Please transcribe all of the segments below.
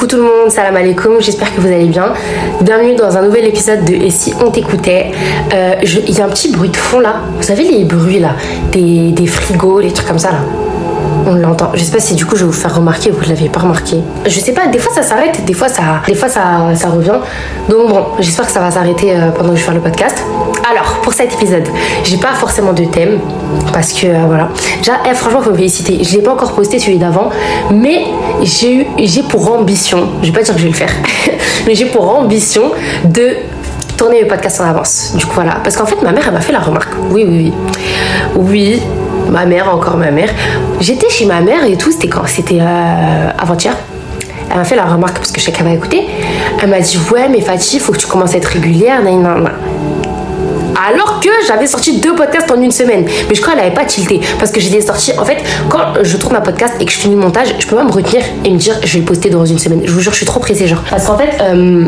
Coucou tout le monde, salam alaikum, j'espère que vous allez bien. Bienvenue dans un nouvel épisode de Et si on t'écoutait. Euh, Il y a un petit bruit de fond là, vous savez les bruits là, des, frigos, les trucs comme ça là? On l'entend. Je sais pas si du coup je vais vous faire remarquer ou vous l'avez pas remarqué. Je sais pas, des fois ça s'arrête, des fois ça, des fois ça, ça revient. Donc bon, j'espère que ça va s'arrêter euh, pendant que je fais le podcast. Alors pour cet épisode, j'ai pas forcément de thème parce que euh, voilà. Déjà, eh, franchement, faut me féliciter. Je l'ai pas encore posté celui d'avant, mais j'ai eu, j'ai pour ambition, je vais pas dire que je vais le faire, mais j'ai pour ambition de tourner le podcast en avance. Du coup voilà, parce qu'en fait ma mère elle m'a fait la remarque. Oui oui oui. Oui, ma mère, encore ma mère. J'étais chez ma mère et tout, c'était quand? C'était euh, avant-hier. Elle m'a fait la remarque parce que qu'elle va écouter. Elle m'a dit Ouais, mais Fatih, il faut que tu commences à être régulière. Nan. Alors que j'avais sorti deux podcasts en une semaine. Mais je crois qu'elle n'avait pas tilté. Parce que j'étais sorti. En fait, quand je tourne un podcast et que je finis le montage, je peux pas me retenir et me dire Je vais le poster dans une semaine. Je vous jure, je suis trop pressée, genre. Parce qu'en fait, euh,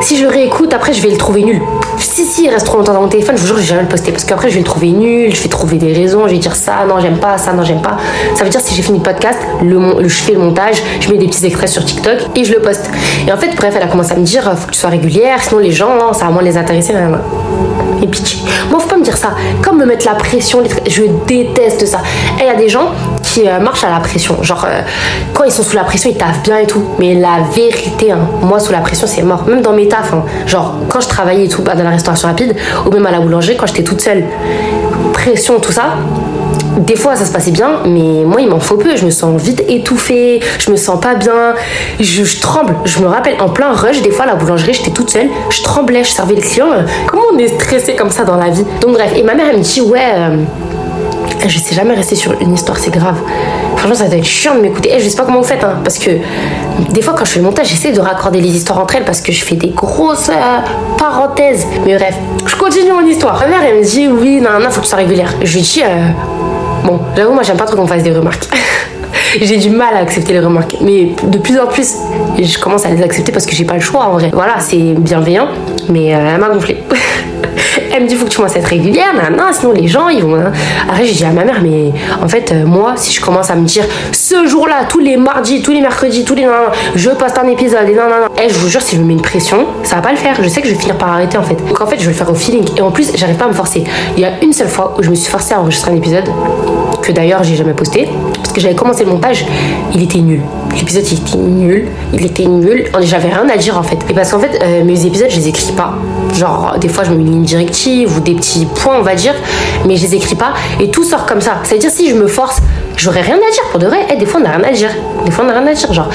si je réécoute, après, je vais le trouver nul. Si, si, il reste trop longtemps dans mon téléphone, je vous jure, je vais jamais le poster. Parce qu'après, je vais le trouver nul, je vais trouver des raisons, je vais dire ça, non, j'aime pas, ça, non, j'aime pas. Ça veut dire, si j'ai fini le podcast, le, le- je fais le montage, je mets des petits extraits sur TikTok et je le poste. Et en fait, bref, elle a commencé à me dire, faut que tu sois régulière, sinon les gens, non, ça va moins les intéresser. Et pitié. Moi, faut pas me dire ça. Comme me mettre la pression, je déteste ça. Et il y a des gens qui euh, marchent à la pression. Genre, euh, quand ils sont sous la pression, ils taffent bien et tout. Mais la vérité, hein, moi, sous la pression, c'est mort. Même dans mes tafs, hein. genre, quand je travaillais et tout, bah, dans la restauration rapide, ou même à la boulangerie, quand j'étais toute seule, pression, tout ça. Des fois ça se passait bien, mais moi il m'en faut peu. Je me sens vite étouffée, je me sens pas bien, je, tremble. Je me rappelle en plein rush, des fois à la boulangerie, j'étais toute seule, je tremblais, je servais les clients. Euh, Comment on est stressé comme ça dans la vie? Donc bref, et ma mère elle me dit ouais, euh, je sais jamais rester sur une histoire, c'est grave. Franchement, ça doit être chiant de m'écouter. Et je sais pas comment vous faites, hein, parce que des fois, quand je fais le montage, j'essaie de raccorder les histoires entre elles parce que je fais des grosses euh, parenthèses. Mais bref, je continue mon histoire. Ma mère, elle me dit oui, non, non, faut que tu sois régulière. Je lui dis euh, bon, j'avoue, moi, j'aime pas trop qu'on fasse des remarques. j'ai du mal à accepter les remarques, mais de plus en plus, je commence à les accepter parce que j'ai pas le choix en vrai. Voilà, c'est bienveillant, mais euh, elle m'a gonflé. Elle me dit faut que tu commences à être régulière, nan, nan, sinon les gens ils vont. hein. Après j'ai dit à ma mère mais en fait euh, moi si je commence à me dire ce jour-là tous les mardis, tous les mercredis, tous les nan, nan, je poste un épisode et nan nan nan. Eh, je vous jure si je me mets une pression ça va pas le faire. Je sais que je vais finir par arrêter en fait. Donc en fait je vais le faire au feeling et en plus j'arrive pas à me forcer. Il y a une seule fois où je me suis forcée à enregistrer un épisode que d'ailleurs j'ai jamais posté parce que j'avais commencé le montage, il était nul. L'épisode il était nul, il était nul. J'avais rien à dire en fait. Et parce qu'en fait euh, mes épisodes je les écris pas. Genre des fois je me mets une directive ou des petits points on va dire, mais je les écris pas et tout sort comme ça. C'est à dire si je me force J'aurais rien à dire pour de vrai. Eh, des fois, on a rien à dire. Des fois, on a rien à dire. Genre,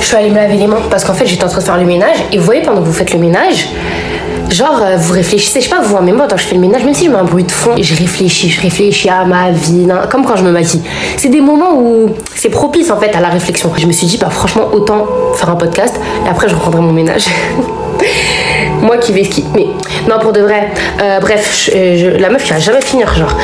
je suis allée me laver les mains parce qu'en fait, j'étais en train de faire le ménage. Et vous voyez, pendant que vous faites le ménage, Genre, euh, vous réfléchissez, je sais pas, vous, mais moi, quand je fais le ménage, même si je mets un bruit de fond, je réfléchis, je réfléchis à ma vie, comme quand je me maquille. C'est des moments où c'est propice, en fait, à la réflexion. Je me suis dit, bah, franchement, autant faire un podcast, et après, je reprendrai mon ménage. moi qui vais ski. Mais, non, pour de vrai. Euh, bref, je- je- la meuf qui va jamais finir, genre.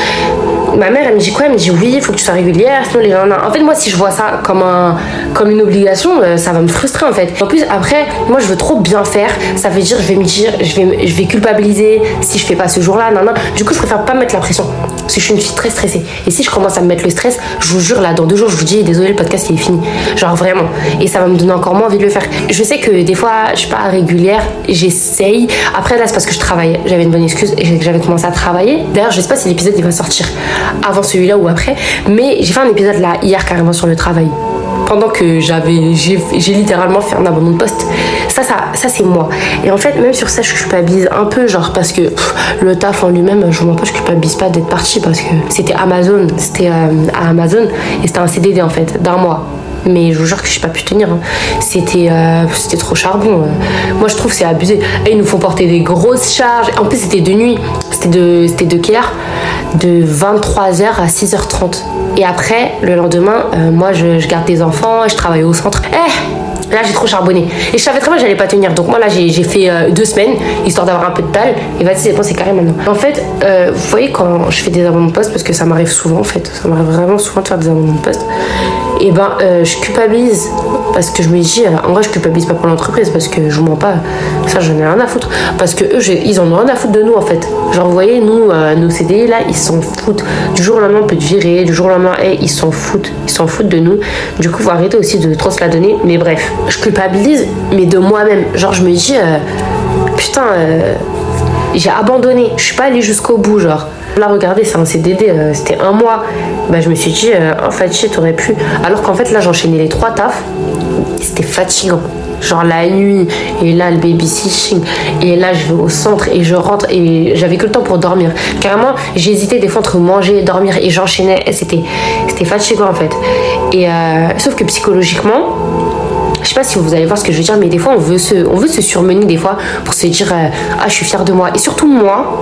Ma mère, elle me dit quoi? Elle me dit oui, il faut que tu sois régulière, sinon les gens. En fait, moi, si je vois ça comme, un, comme une obligation, euh, ça va me frustrer en fait. En plus, après, moi, je veux trop bien faire. Ça veut dire, je vais me dire, je vais, je vais culpabiliser si je fais pas ce jour-là. Non, non. Du coup, je préfère pas mettre la pression. Parce que je suis une fille très stressée. Et si je commence à me mettre le stress, je vous jure, là, dans deux jours, je vous dis, désolé, le podcast, il est fini. Genre vraiment. Et ça va me donner encore moins envie de le faire. Je sais que des fois, je suis pas régulière, j'essaye. Après, là, c'est parce que je travaille. J'avais une bonne excuse et j'avais commencé à travailler. D'ailleurs, je sais pas si l'épisode il va sortir avant celui-là ou après, mais j'ai fait un épisode là hier carrément sur le travail. Pendant que j'avais, j'ai littéralement fait un abandon de poste. Ça, ça, ça c'est moi. Et en fait, même sur ça, je culpabilise un peu, genre parce que le taf en lui-même, je vois pas, je culpabilise pas d'être partie parce que c'était Amazon, c'était euh, à Amazon et c'était un CDD en fait d'un mois mais je vous jure que j'ai pas pu tenir. hein. C'était euh, c'était trop charbon. euh. Moi, je trouve que c'est abusé. Et ils nous font porter des grosses charges. En plus, c'était de nuit. C'était de, c'était de De 23h à 6h30. Et après, le lendemain, euh, moi, je, garde des enfants, je travaille au centre. Eh Là, j'ai trop charbonné. Et je savais très bien que j'allais pas tenir. Donc, moi, là, j'ai fait euh, deux semaines, histoire d'avoir un peu de dalle. Et vas-y, c'est carré maintenant. En fait, euh, vous voyez, quand je fais des abandons de poste, parce que ça m'arrive souvent, en fait, ça m'arrive vraiment souvent de faire des abandons de poste, et ben euh, je culpabilise parce que je me dis en vrai je culpabilise pas pour l'entreprise parce que je vous mens pas. Ça j'en ai rien à foutre. Parce que eux ils en ont rien à foutre de nous en fait. Genre vous voyez nous euh, nos CDI là ils s'en foutent. Du jour au lendemain on peut te virer. Du jour au lendemain hey, ils s'en foutent. Ils s'en foutent de nous. Du coup faut arrêter aussi de trop se la donner. Mais bref je culpabilise mais de moi-même. Genre je me dis euh, putain j'ai abandonné je suis pas allée jusqu'au bout genre Là, regardez, c'est un CDD, euh, c'était un mois. Bah, je me suis dit, euh, en fait, t'aurais pu. Alors qu'en fait, là, j'enchaînais les trois tafs. C'était fatigant. Genre la nuit, et là, le babysitting, et là, je vais au centre, et je rentre, et j'avais que le temps pour dormir. Carrément, j'hésitais des fois entre manger et dormir, et j'enchaînais. C'était, c'était fatigant, en fait. Et euh, sauf que psychologiquement, je sais pas si vous allez voir ce que je veux dire, mais des fois on veut se, on veut se surmener des fois pour se dire ah je suis fière de moi. Et surtout moi,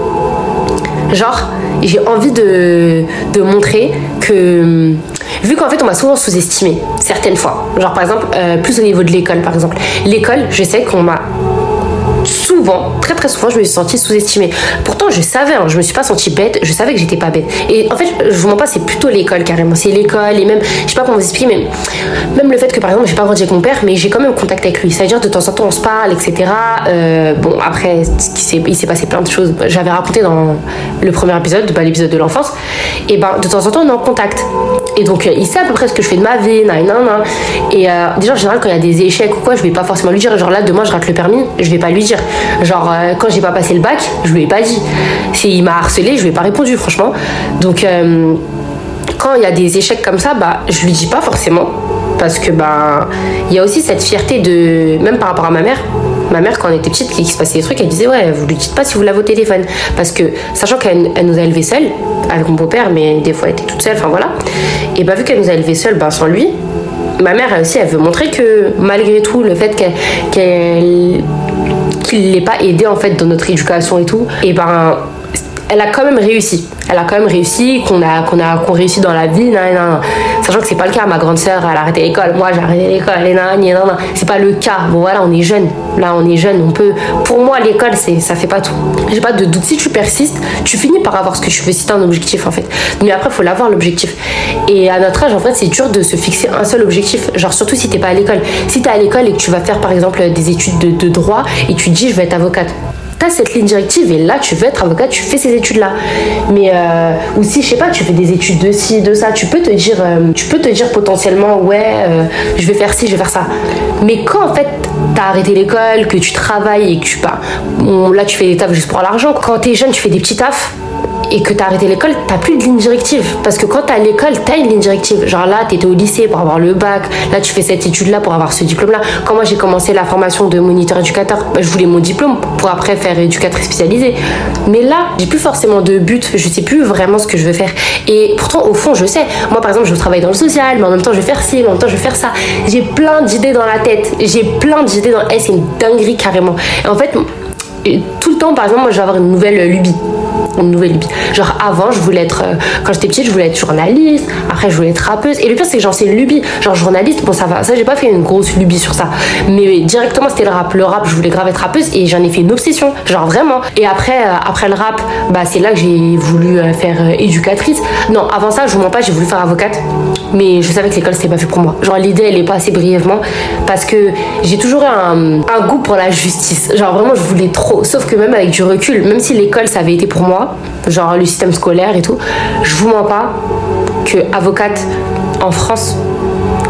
genre j'ai envie de, de, montrer que vu qu'en fait on m'a souvent sous-estimé certaines fois genre par exemple euh, plus au niveau de l'école par exemple l'école je sais qu'on m'a souvent, très très souvent, je me suis sentie sous-estimée. Pourtant, je savais, hein, je me suis pas sentie bête, je savais que j'étais pas bête. Et en fait, je vous mens pas, c'est plutôt l'école carrément. C'est l'école et même, je sais pas comment vous expliquer, mais même le fait que par exemple, j'ai pas grandi avec mon père, mais j'ai quand même contact avec lui. C'est-à-dire de temps en temps, on se parle, etc. Euh, bon, après, il s'est passé plein de choses. J'avais raconté dans le premier épisode, bah, l'épisode de l'enfance. Et ben, de temps en temps, on est en contact. Et donc, euh, il sait à peu près ce que je fais de ma vie, nan, nan, nan. Et euh, déjà, en général, quand il y a des échecs ou quoi, je vais pas forcément lui dire. Genre là, demain, je rate le permis, je vais pas lui dire. Genre, euh, quand j'ai pas passé le bac, je lui ai pas dit. S'il m'a harcelé, je lui ai pas répondu, franchement. Donc, euh, quand il y a des échecs comme ça, bah, je lui dis pas forcément. Parce que, bah, il y a aussi cette fierté de. Même par rapport à ma mère. Ma mère, quand on était petite, qu'il se passait des trucs, elle disait Ouais, vous lui dites pas si vous l'avez au téléphone. Parce que, sachant qu'elle nous a élevés seuls, avec mon beau-père, mais des fois elle était toute seule, enfin voilà. Et bah, vu qu'elle nous a élevés seuls, bah, sans lui, ma mère aussi, elle veut montrer que malgré tout, le fait qu'elle qu'il l'ait pas aidé en fait dans notre éducation et tout, et ben elle a quand même réussi. Elle a quand même réussi, qu'on a, qu'on a, qu'on réussit dans la vie, nan, nan. sachant que c'est pas le cas. Ma grande sœur, elle a arrêté l'école, moi j'ai arrêté l'école, et nan, nan, c'est pas le cas. Bon voilà, on est jeune. Là, on est jeune, on peut. Pour moi, l'école, c'est, ça fait pas tout. J'ai pas de doute. Si tu persistes, tu finis par avoir ce que tu veux. Si t'as un objectif, en fait. Mais après, faut l'avoir l'objectif. Et à notre âge, en fait, c'est dur de se fixer un seul objectif. Genre surtout si t'es pas à l'école. Si t'es à l'école et que tu vas faire par exemple des études de, de droit et tu te dis je vais être avocate tu as cette ligne directive et là tu veux être avocat, tu fais ces études là. Mais euh, ou si je sais pas, tu fais des études de ci, de ça, tu peux te dire, euh, tu peux te dire potentiellement ouais, euh, je vais faire ci, je vais faire ça. Mais quand en fait t'as arrêté l'école, que tu travailles et que tu pas, bon, là tu fais des tafs juste pour l'argent. Quand t'es jeune, tu fais des petits tafs et que t'as arrêté l'école, t'as plus de ligne directive. Parce que quand t'es à l'école, t'as une ligne directive. Genre là, t'étais au lycée pour avoir le bac, là tu fais cette étude-là pour avoir ce diplôme-là. Quand moi j'ai commencé la formation de moniteur éducateur, bah, je voulais mon diplôme pour après faire éducatrice spécialisée. Mais là, j'ai plus forcément de but, je sais plus vraiment ce que je veux faire. Et pourtant, au fond, je sais. Moi par exemple, je travaille dans le social, mais en même temps, je vais faire ci, mais en même temps, je vais faire ça. J'ai plein d'idées dans la tête. J'ai plein d'idées dans. Eh, c'est une dinguerie carrément. Et en fait, tout le temps, par exemple, moi je vais avoir une nouvelle lubie une nouvelle lubie. Genre avant, je voulais être, euh, quand j'étais petite, je voulais être journaliste. Après, je voulais être rappeuse. Et le pire, c'est que j'en sais une lubie. Genre journaliste, bon, ça va. Ça, j'ai pas fait une grosse lubie sur ça. Mais directement, c'était le rap. Le rap, je voulais grave être rappeuse et j'en ai fait une obsession. Genre vraiment. Et après, euh, après le rap, bah, c'est là que j'ai voulu euh, faire éducatrice. Non, avant ça, je vous mens pas, j'ai voulu faire avocate. Mais je savais que l'école, c'était pas fait pour moi. Genre l'idée, elle est pas assez brièvement. Parce que j'ai toujours eu un goût pour la justice. Genre vraiment, je voulais trop. Sauf que même avec du recul, même si l'école, ça avait été pour moi, genre le système scolaire et tout, je vous mens pas que avocate en France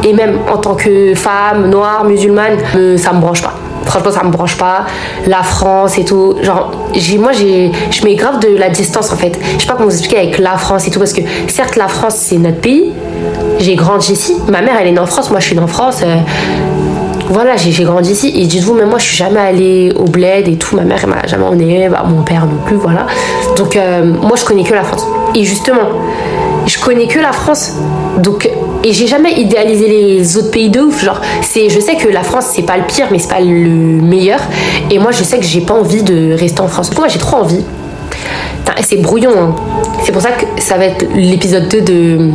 et même en tant que femme noire musulmane, ça me branche pas. Franchement, ça me branche pas. La France et tout. Genre, moi, j'ai, je mets grave de la distance en fait. Je sais pas comment vous expliquer avec la France et tout, parce que certes, la France, c'est notre pays. J'ai grandi ici. Ma mère, elle est née en France. Moi, je suis née en France. Euh, voilà, j'ai grandi ici. Et dites-vous, même moi, je suis jamais allée au bled et tout. Ma mère, elle m'a jamais emmenée. Bah, mon père non plus, voilà. Donc, euh, moi, je connais que la France. Et justement, je connais que la France. Donc, et j'ai jamais idéalisé les autres pays de ouf. Genre, je sais que la France, c'est pas le pire, mais c'est pas le meilleur. Et moi, je sais que j'ai pas envie de rester en France. Moi, j'ai trop envie. C'est brouillon. Hein. C'est pour ça que ça va être l'épisode 2 de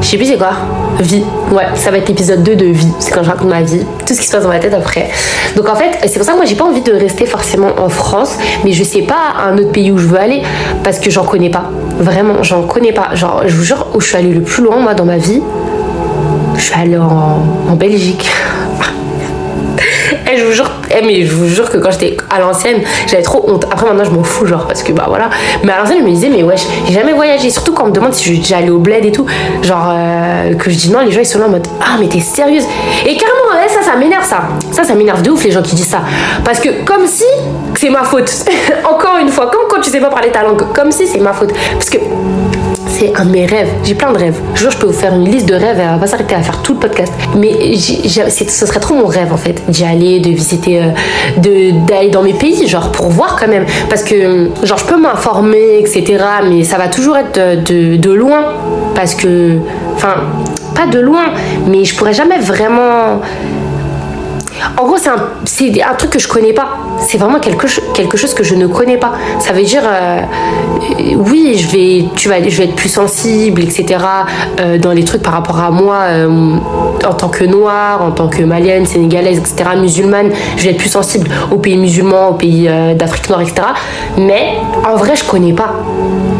je sais plus c'est quoi. Vie. Ouais, ça va être l'épisode 2 de vie. C'est quand je raconte ma vie, tout ce qui se passe dans ma tête après. Donc en fait, c'est pour ça que moi j'ai pas envie de rester forcément en France, mais je sais pas un autre pays où je veux aller parce que j'en connais pas. Vraiment, j'en connais pas. Genre, je vous jure, où je suis allée le plus loin moi dans ma vie, je suis allée en, en Belgique. Et je vous jure, eh, mais je vous jure que quand j'étais à l'ancienne, j'avais trop honte. Après maintenant je m'en fous genre parce que bah voilà. Mais à l'ancienne je me disais mais wesh, j'ai jamais voyagé. Surtout quand on me demande si je suis déjà allée au bled et tout. Genre euh, que je dis non, les gens ils sont là en mode ah mais t'es sérieuse. Et carrément ouais, ça ça m'énerve ça. Ça ça m'énerve de ouf les gens qui disent ça. Parce que comme si c'est ma faute. Encore une fois, comme quand tu sais pas parler ta langue, comme si c'est ma faute. Parce que c'est un de mes rêves. J'ai plein de rêves. Je je peux vous faire une liste de rêves et elle va pas s'arrêter à faire tout le podcast. Mais ce serait trop mon rêve en fait, d'y aller, de visiter, euh, de d'aller dans mes pays, genre pour voir quand même. Parce que, genre, je peux m'informer, etc. Mais ça va toujours être de, de loin. Parce que, enfin, pas de loin, mais je pourrais jamais vraiment en gros, c'est un, truc que je connais pas. C'est vraiment quelque, quelque chose que je ne connais pas. Ça veut dire, euh, oui, je vais, tu vas, je vais être plus sensible, etc. Euh, dans les trucs par rapport à moi, euh, en tant que noire, en tant que malienne, sénégalaise, etc., musulmane, je vais être plus sensible aux pays musulmans, aux pays d'Afrique noire, etc. Mais en vrai, je connais pas.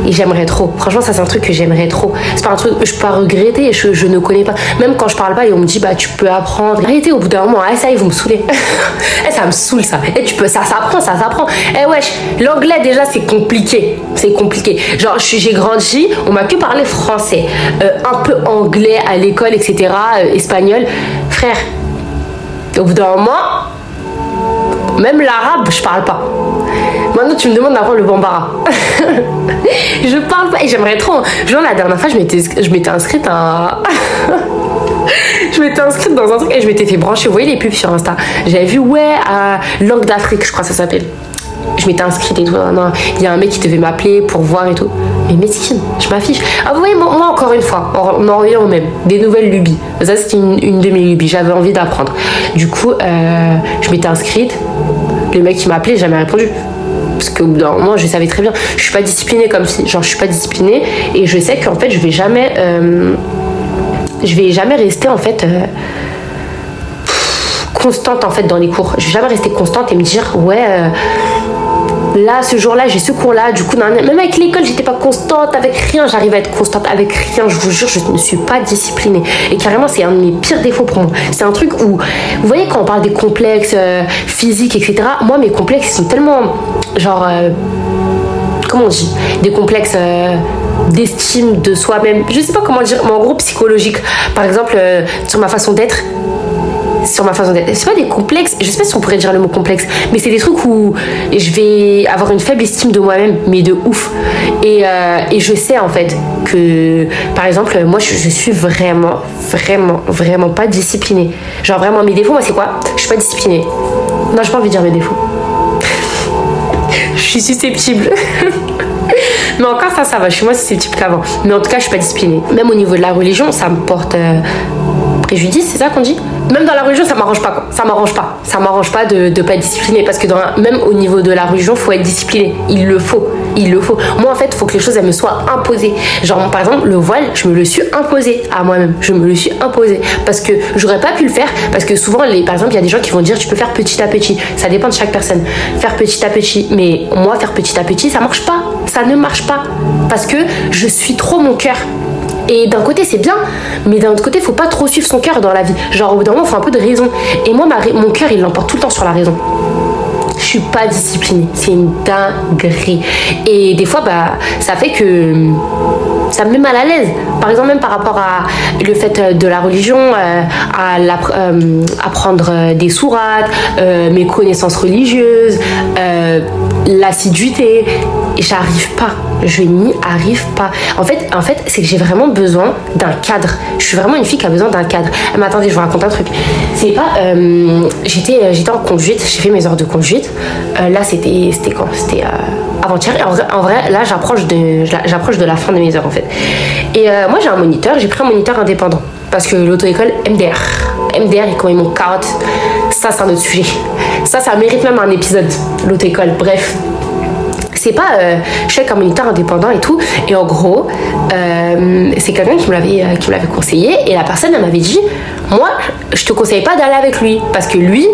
J'aimerais trop. Franchement, ça, c'est un truc que j'aimerais trop. C'est pas un truc que je peux regretter, je, ne connais pas. Même quand je parle pas et on me dit, bah, tu peux apprendre. Arrêtez au bout d'un moment, ah, ça, ils vont me saouler. eh, ça me saoule ça. Eh, tu peux, ça s'apprend, ça s'apprend. Eh, wesh, l'anglais déjà, c'est compliqué. C'est compliqué. Genre, j'ai grandi, on m'a que parlé français, euh, un peu anglais à l'école, etc., euh, espagnol. Frère, au bout d'un moment, même l'arabe, je parle pas. Tu me demandes d'apprendre le bambara. je parle pas et j'aimerais trop. Genre, la dernière fois, je m'étais inscrite à. je m'étais inscrite dans un truc et je m'étais fait brancher. Vous voyez les pubs sur Insta? J'avais vu, ouais, à Langue d'Afrique, je crois que ça s'appelle. Je m'étais inscrite et tout. Il y a un mec qui devait m'appeler pour voir et tout. Mais mesquine, je m'affiche. Ah, vous voyez, moi, encore une fois, on en revient au même. Des nouvelles lubies. Ça, c'était une, de mes lubies. J'avais envie d'apprendre. Du coup, euh, je m'étais inscrite. Le mec qui m'a appelé, jamais répondu parce que moi je savais très bien je suis pas disciplinée comme si genre je suis pas disciplinée et je sais qu'en fait je vais jamais euh, je vais jamais rester en fait euh, constante en fait dans les cours. Je vais jamais rester constante et me dire ouais euh, là ce jour-là j'ai ce cours-là. Du coup même avec l'école j'étais pas constante avec rien. J'arrive à être constante avec rien. Je vous jure je ne suis pas disciplinée et carrément c'est un de mes pires défauts pour moi. C'est un truc où vous voyez quand on parle des complexes euh, physiques etc. Moi mes complexes sont tellement genre comment on dit? Des complexes d'estime de soi-même. Je sais pas comment dire, mais en gros psychologique. Par exemple, euh, sur ma façon d'être, sur ma façon d'être. C'est pas des complexes, je sais pas si on pourrait dire le mot complexe, mais c'est des trucs où je vais avoir une faible estime de moi-même, mais de ouf. Et, euh, et, je sais en fait que, par exemple, moi je, je, suis vraiment, vraiment, vraiment pas disciplinée. Genre vraiment, mes défauts, moi c'est quoi? Je suis pas disciplinée. Non, j'ai pas envie de dire mes défauts. je suis susceptible. Mais encore ça, ça va. Je suis moins susceptible qu'avant. Mais en tout cas, je suis pas disciplinée. Même au niveau de la religion, ça me porte euh, préjudice, c'est ça qu'on dit? Même dans la religion, ça m'arrange pas. Ça m'arrange pas. Ça m'arrange pas de, de pas être discipliné parce que même au niveau de la religion, faut être discipliné. Il le faut. Il le faut. Moi, en fait, faut que les choses me soient imposées. Genre, par exemple, le voile, je me le suis imposé à moi-même. Je me le suis imposé parce que j'aurais pas pu le faire parce que souvent, les, par exemple, il y a des gens qui vont dire tu peux faire petit à petit. Ça dépend de chaque personne. Faire petit à petit. Mais moi, faire petit à petit, ça marche pas. Ça ne marche pas parce que je suis trop mon cœur. Et d'un côté, c'est bien, mais d'un autre côté, faut pas trop suivre son cœur dans la vie. Genre, au bout d'un moment, faut un peu de raison. Et moi, mon cœur, il l'emporte tout le temps sur la raison. Je suis pas disciplinée. C'est une dinguerie. Et des fois, bah, ça fait que ça me met mal à l'aise. Par exemple, même par rapport à le fait de la religion, euh, à euh, apprendre des sourates, euh, mes connaissances religieuses, l'assiduité. J'arrive pas. Je n'y arrive pas. En fait, en fait c'est que j'ai vraiment besoin d'un cadre. Je suis vraiment une fille qui a besoin d'un cadre. Mais attendez, je vous raconte un truc. C'est pas. j'étais, j'étais en conduite, j'ai fait mes heures de conduite. là, c'était, c'était quand? C'était avant-hier. En, vrai, là, j'approche de, j'approche de la fin de mes heures en fait. Et euh, moi, j'ai un moniteur. J'ai pris un moniteur indépendant parce que l'auto-école MDR, MDR, ils connaissent mon carotte. Ça, c'est un autre sujet. Ça, ça mérite même un épisode. L'auto-école. Bref, c'est pas euh, je suis un moniteur indépendant et tout et en gros euh, c'est quelqu'un qui me l'avait qui me l'avait conseillé et la personne elle m'avait dit moi je te conseille pas d'aller avec lui parce que lui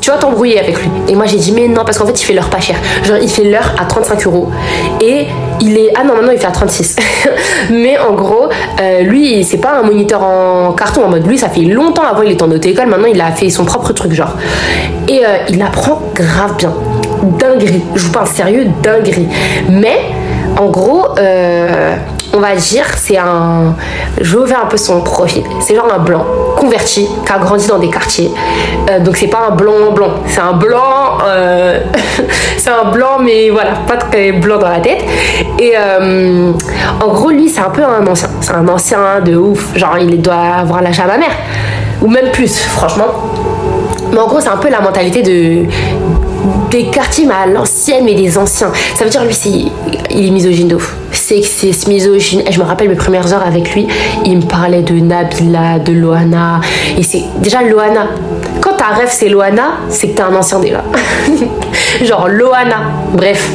tu vas t'embrouiller avec lui. Et moi j'ai dit mais non parce qu'en fait il fait l'heure pas cher. Genre il fait l'heure à 35 euros et il est ah non maintenant il fait à 36. mais en gros euh, lui c'est pas un moniteur en carton en mode lui ça fait longtemps avant il était en auto-école maintenant il a fait son propre truc genre et euh, il apprend grave bien dinguerie je vous parle sérieux dinguerie mais en gros, euh, on va dire, c'est un. Je vais ouvrir un peu son profil. C'est genre un blanc converti qui a grandi dans des quartiers. Euh, donc c'est pas un blanc blanc, c'est un blanc. Euh, c'est un blanc, mais voilà, pas très blanc dans la tête. Et en gros, lui, c'est un peu un ancien. C'est un ancien de ouf. Genre, il doit avoir l'âge à ma mère. Ou même plus, franchement. Mais en gros, c'est un peu la mentalité de des quartiers mais à l'ancienne mais des anciens. Ça veut dire lui c'est il est misogyne de ouf. C'est c'est misogyne. Et je me rappelle mes premières heures avec lui, il me parlait de Nabila, de Loana et c'est déjà Loana. Quand ta rêve c'est Loana, c'est que t'es un ancien déjà. Genre Loana. Bref,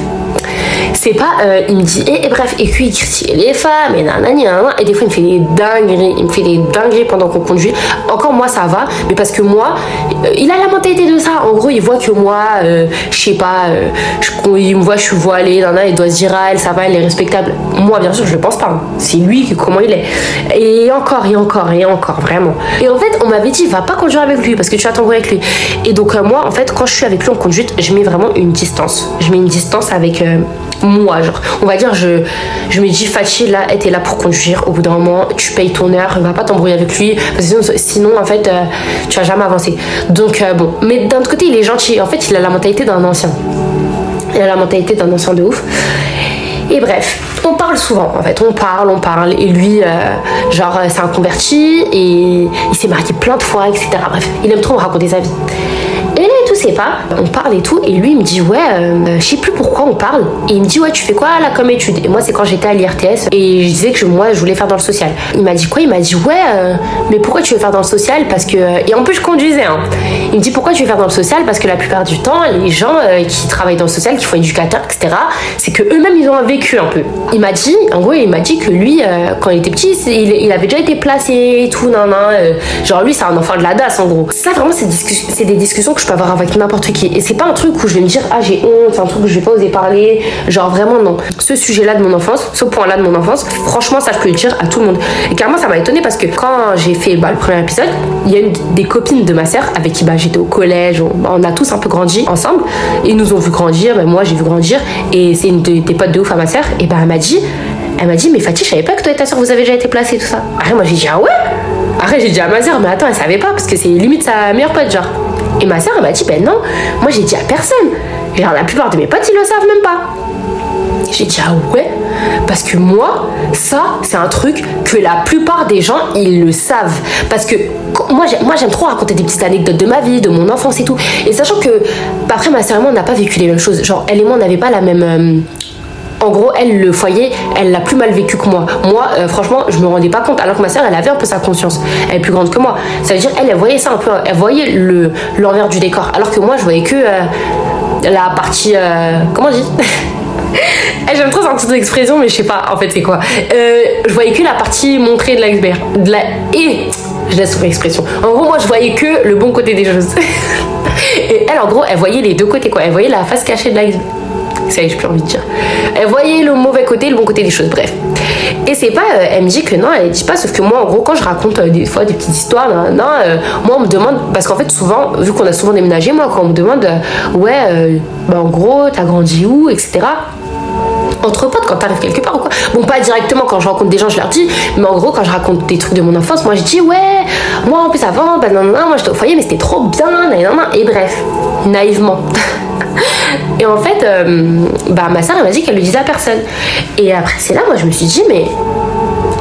c'est pas, euh, il me dit, et, bref, et puis il critique les femmes, et nanani, et des fois il me fait des dingueries, il me fait des dingueries pendant qu'on conduit. Encore moi ça va, mais parce que moi, euh, il a la mentalité de ça. En gros, il voit que moi, euh, je sais pas, il me voit, je suis voilée, nana, il doit se dire, ah, elle, ça va, elle est respectable. Moi, bien sûr, je le pense pas. Hein. C'est lui, comment il est. Et encore, et encore, et encore, vraiment. Et en fait, on m'avait dit, va pas conduire avec lui, parce que tu vas t'embrouiller avec lui. Et donc, moi, en fait, quand je suis avec lui en conduite, je mets vraiment une distance. Je mets une distance avec moi. Genre, on va dire, je, me dis, Fatih, là, était là pour conduire. Au bout d'un moment, tu payes ton heure, va pas t'embrouiller avec lui. Que sinon, en fait, euh, tu vas jamais avancer. Donc, euh, bon. Mais d'un autre côté, il est gentil. En fait, il a la mentalité d'un ancien. Il a la mentalité d'un ancien de ouf. Et bref, on parle souvent en fait, on parle, on parle. Et lui, euh, genre, c'est un converti et il s'est marié plein de fois, etc. Bref, il aime trop raconter sa vie. C'est pas, on parle et tout, et lui il me dit ouais, euh, je sais plus pourquoi on parle. Et il me dit ouais, tu fais quoi là comme étude? Et moi c'est quand j'étais à l'IRTS et je disais que moi je voulais faire dans le social. Il m'a dit quoi? Il m'a dit ouais, euh, mais pourquoi tu veux faire dans le social? Parce que et en plus je conduisais. Hein. Il me dit pourquoi tu veux faire dans le social? Parce que la plupart du temps les gens euh, qui travaillent dans le social, qui font éducateur, etc. C'est que eux-mêmes ils ont un vécu un peu. Il m'a dit, en gros il m'a dit que lui quand il était petit, il, avait déjà été placé et tout, non non. genre lui c'est un enfant de la DAS en gros. Ça vraiment c'est des discussions que je peux avoir avec n'importe qui. Et c'est pas un truc où je vais me dire, ah j'ai honte, c'est un truc où je vais pas oser parler. Genre vraiment non. Ce sujet-là de mon enfance, ce point-là de mon enfance, franchement, ça je peux le dire à tout le monde. Et carrément, ça m'a étonné parce que quand j'ai fait bah, le premier épisode, il y a une des copines de ma sœur avec qui bah, j'étais au collège, on, a tous un peu grandi ensemble. Ils nous ont vu grandir, bah, moi j'ai vu grandir. Et c'est une des potes de ouf à ma sœur. Et bah elle m'a dit, elle m'a dit, mais Fatih, je savais pas que toi et ta soeur vous avez déjà été placés, tout ça. Après, moi j'ai dit, ah ouais? Après, j'ai dit à ma sœur, mais attends, elle savait pas parce que c'est limite sa meilleure pote, genre. Et ma soeur, elle m'a dit, ben non, moi j'ai dit à personne. Genre, la plupart de mes potes, ils le savent même pas. J'ai dit, ah ouais? Parce que moi, ça, c'est un truc que la plupart des gens, ils le savent. Parce que moi, j'aime trop raconter des petites anecdotes de ma vie, de mon enfance et tout. Et sachant que, après, ma soeur et moi, on n'a pas vécu les mêmes choses. Genre, elle et moi, on n'avait pas la même. En gros, elle, le foyer, elle l'a plus mal vécu que moi. Moi, euh, franchement, je me rendais pas compte. Alors que ma soeur, elle avait un peu sa conscience. Elle est plus grande que moi. Ça veut dire, elle, voyait ça un peu. Elle voyait le l'envers du décor. Alors que moi, je voyais que euh, la partie. Euh, comment on dit? Eh, J'aime trop cette expression, mais je sais pas en fait c'est quoi. je voyais que la partie montrée de l'iceberg. De. Et je laisse sur l'expression. En gros, moi je voyais que le bon côté des choses. Et elle, en gros, elle voyait les deux côtés quoi. Elle voyait la face cachée de l'iceberg ça y est, j'ai plus envie de dire. Elle voyait le mauvais côté, le bon côté des choses, bref. Et c'est pas, euh, elle me dit que non, elle dit pas, sauf que moi, en gros, quand je raconte euh, des fois des petites histoires, non, euh, moi, on me demande, parce qu'en fait, souvent, vu qu'on a souvent déménagé, moi, quand on me demande, ouais, bah, en gros, t'as grandi où, etc entre potes quand t'arrives quelque part ou quoi. Bon, pas directement quand je rencontre des gens, je leur dis, mais en gros, quand je raconte des trucs de mon enfance, moi je dis, ouais, moi en plus avant, bah non, non, moi j'étais au foyer, mais c'était trop bien, et bref, naïvement. Et en fait, euh, bah, ma soeur, elle m'a dit qu'elle le disait à personne. Et après, c'est là, moi, je me suis dit, mais.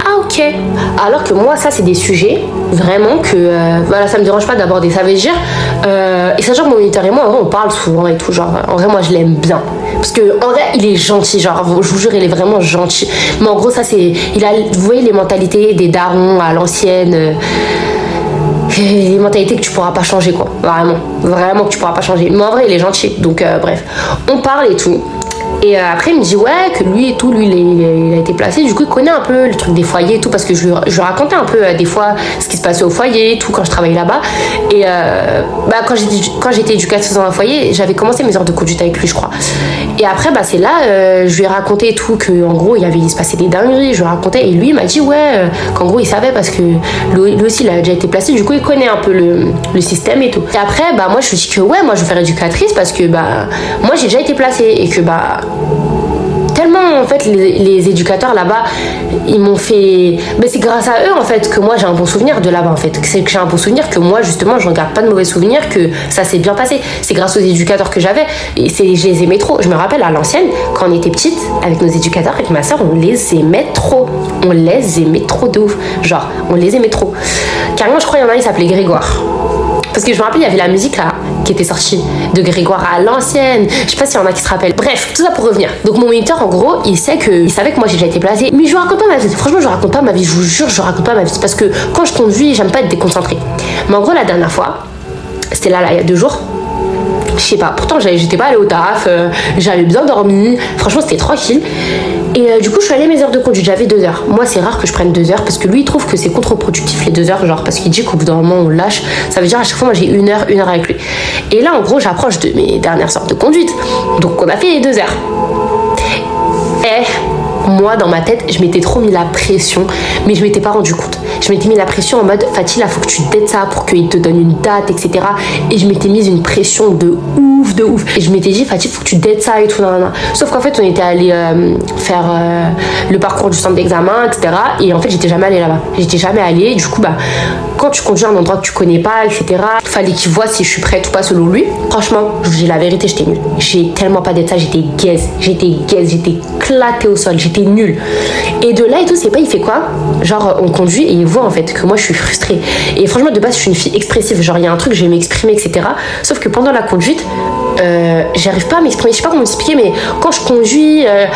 Ah, ok. Alors que moi, ça, c'est des sujets, vraiment, que. Euh, voilà, ça me dérange pas d'aborder. Ça veut dire. Euh, et ça, genre, mon moniteur et moi, en vrai, on parle souvent et tout. Genre, en vrai, moi, je l'aime bien. Parce que, en vrai, il est gentil. Genre, je vous jure, il est vraiment gentil. Mais en gros, ça, c'est. Il a. Vous voyez les mentalités des darons à l'ancienne des mentalités que tu pourras pas changer, quoi. Vraiment. Vraiment que tu pourras pas changer. Mais en vrai, il est gentil. Donc, euh, bref. On parle et tout. Et euh, après, il me dit ouais, que lui et tout, lui, il, a été placé. Du coup, il connaît un peu le truc des foyers et tout, parce que je, je racontais un peu euh, des fois ce qui se passait au foyer tout quand je travaillais là-bas. Et euh, bah, quand j'étais éducatrice dans un foyer, j'avais commencé mes heures de conduite avec lui, je crois. Et après, bah, c'est là, je lui ai raconté tout, qu'en gros, il, avait, il se passait des dingueries. Je lui racontais, et lui, il m'a dit ouais, qu'en gros, il savait parce que lui, aussi, il a déjà été placé. Du coup, il connaît un peu le, le système et tout. Et après, bah, moi, je lui dis que ouais, moi, je vais faire éducatrice parce que bah, moi, j'ai déjà été placée et que bah tellement en fait les, éducateurs là-bas ils m'ont fait mais c'est grâce à eux en fait que moi j'ai un bon souvenir de là-bas en fait. C'est que j'ai un bon souvenir que moi justement je regarde pas de mauvais souvenirs que ça s'est bien passé. C'est grâce aux éducateurs que j'avais. Et c'est je les aimais trop. Je me rappelle à l'ancienne quand on était petite avec nos éducateurs avec ma soeur on les aimait trop. On les aimait trop de ouf. Genre on les aimait trop. Carrément je crois qu'il y en a il s'appelait Grégoire. Parce que je me rappelle, il y avait la musique là qui était sortie de Grégoire à l'ancienne. Je sais pas s'il y en a qui se rappellent. Bref, tout ça pour revenir. Donc mon moniteur, en gros, il sait que, il savait que moi j'ai déjà été placée. Mais je raconte pas ma vie. Franchement, je raconte pas ma vie. Je vous jure, je raconte pas ma vie. Parce que quand je conduis, j'aime pas être déconcentrée. Mais en gros, la dernière fois, c'était là, là, il y a deux jours. Je sais pas, pourtant j'étais pas allée au taf, euh, j'avais bien dormi, franchement c'était tranquille. Et euh, du coup, je suis allée mes heures de conduite, j'avais deux heures. Moi, c'est rare que je prenne deux heures parce que lui, il trouve que c'est contre-productif les deux heures, genre parce qu'il dit qu'au bout d'un moment, on lâche. Ça veut dire à chaque fois, moi, j'ai une heure, une heure avec lui. Et là, en gros, j'approche de mes dernières heures de conduite. Donc, on a fait les deux heures. Et moi, dans ma tête, je m'étais trop mis la pression, mais je m'étais pas rendu compte. Je m'étais mis la pression en mode, Fatih, là, faut que tu dettes ça pour qu'il te donne une date, etc. Et je m'étais mise une pression de ouf, de ouf. Et je m'étais dit, Fatih, faut que tu dettes ça et tout. Sauf qu'en fait, on était allé euh, faire euh, le parcours du centre d'examen, etc. Et en fait, j'étais jamais allée là-bas. J'étais jamais allée. Du coup, bah, quand tu conduis un endroit que tu connais pas, etc., fallait qu'il voit si je suis prête ou pas selon lui. Franchement, dis la vérité, j'étais nulle. J'ai tellement pas d'être ça, j'étais gaze, j'étais gaze, j'étais éclatée au sol, j'étais nulle. Et de là et tout, c'est pas, il fait quoi? Genre, on conduit et il voit en fait que moi je suis frustrée. Et franchement, de base, je suis une fille expressive. Genre, il y a un truc, je vais m'exprimer, etc. Sauf que pendant la conduite, euh, j'arrive pas à m'exprimer. Je sais pas comment expliquer, mais quand je conduis, euh,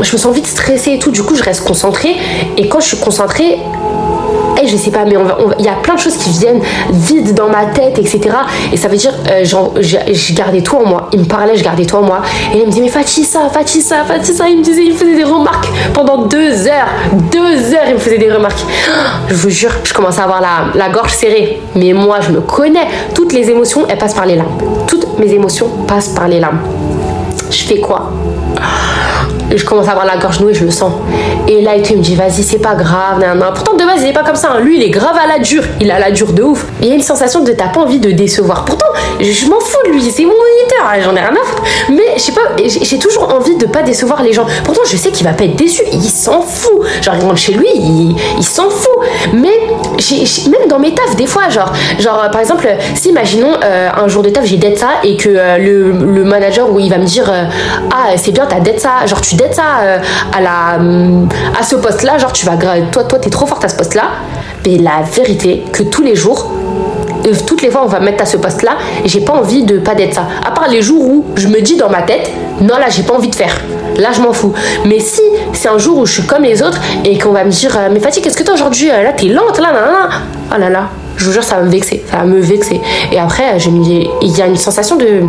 je me sens vite stressée et tout. Du coup, je reste concentrée. Et quand je suis concentrée, je sais pas, mais il y a plein de choses qui viennent vides dans ma tête, etc. Et ça veut dire, euh, je, gardais tout en moi. Il me parlait, je gardais tout en moi. Et il me disait, mais Fatih ça, Fatih ça, Fatih ça. Il me disait, il me faisait des remarques pendant deux heures. Deux heures, il me faisait des remarques. Je vous jure, je commençais à avoir la, la gorge serrée. Mais moi, je me connais. Toutes les émotions, elles passent par les larmes. Toutes mes émotions passent par les larmes. Je fais quoi? Je commence à avoir la gorge nouée, je le sens. Et là, il me dit, vas-y, c'est pas grave, nan, Pourtant, de base, il est pas comme ça. Hein. Lui, il est grave à la dure. Il a la dure de ouf. Il y a une sensation de t'as pas envie de décevoir. Pourtant, je m'en fous de lui, c'est mon moniteur, hein, j'en ai rien à foutre. Mais je sais pas, j'ai toujours envie de pas décevoir les gens. Pourtant, je sais qu'il va pas être déçu, il s'en fout. Genre, il rentre chez lui, il, s'en fout. Mais même dans mes tafs, des fois, genre, genre par exemple, si imaginons euh, un jour de taf, j'ai d'être ça et que euh, le, manager où il va me dire, euh, ah, c'est bien, t'as d'être ça, genre, tu ça à, la, à ce poste-là, genre, tu vas, toi, toi, t'es trop forte à ce poste-là. Mais la vérité, que tous les jours, toutes les fois on va mettre à ce poste là et j'ai pas envie de pas d'être ça. À part les jours où je me dis dans ma tête non là j'ai pas envie de faire. Là je m'en fous. Mais si c'est un jour où je suis comme les autres et qu'on va me dire euh, mais Fatih qu'est-ce que toi aujourd'hui euh, là t'es lente là là là oh là là je vous jure, ça va me vexer, ça me vexer. Et après, dis, il y a une sensation de.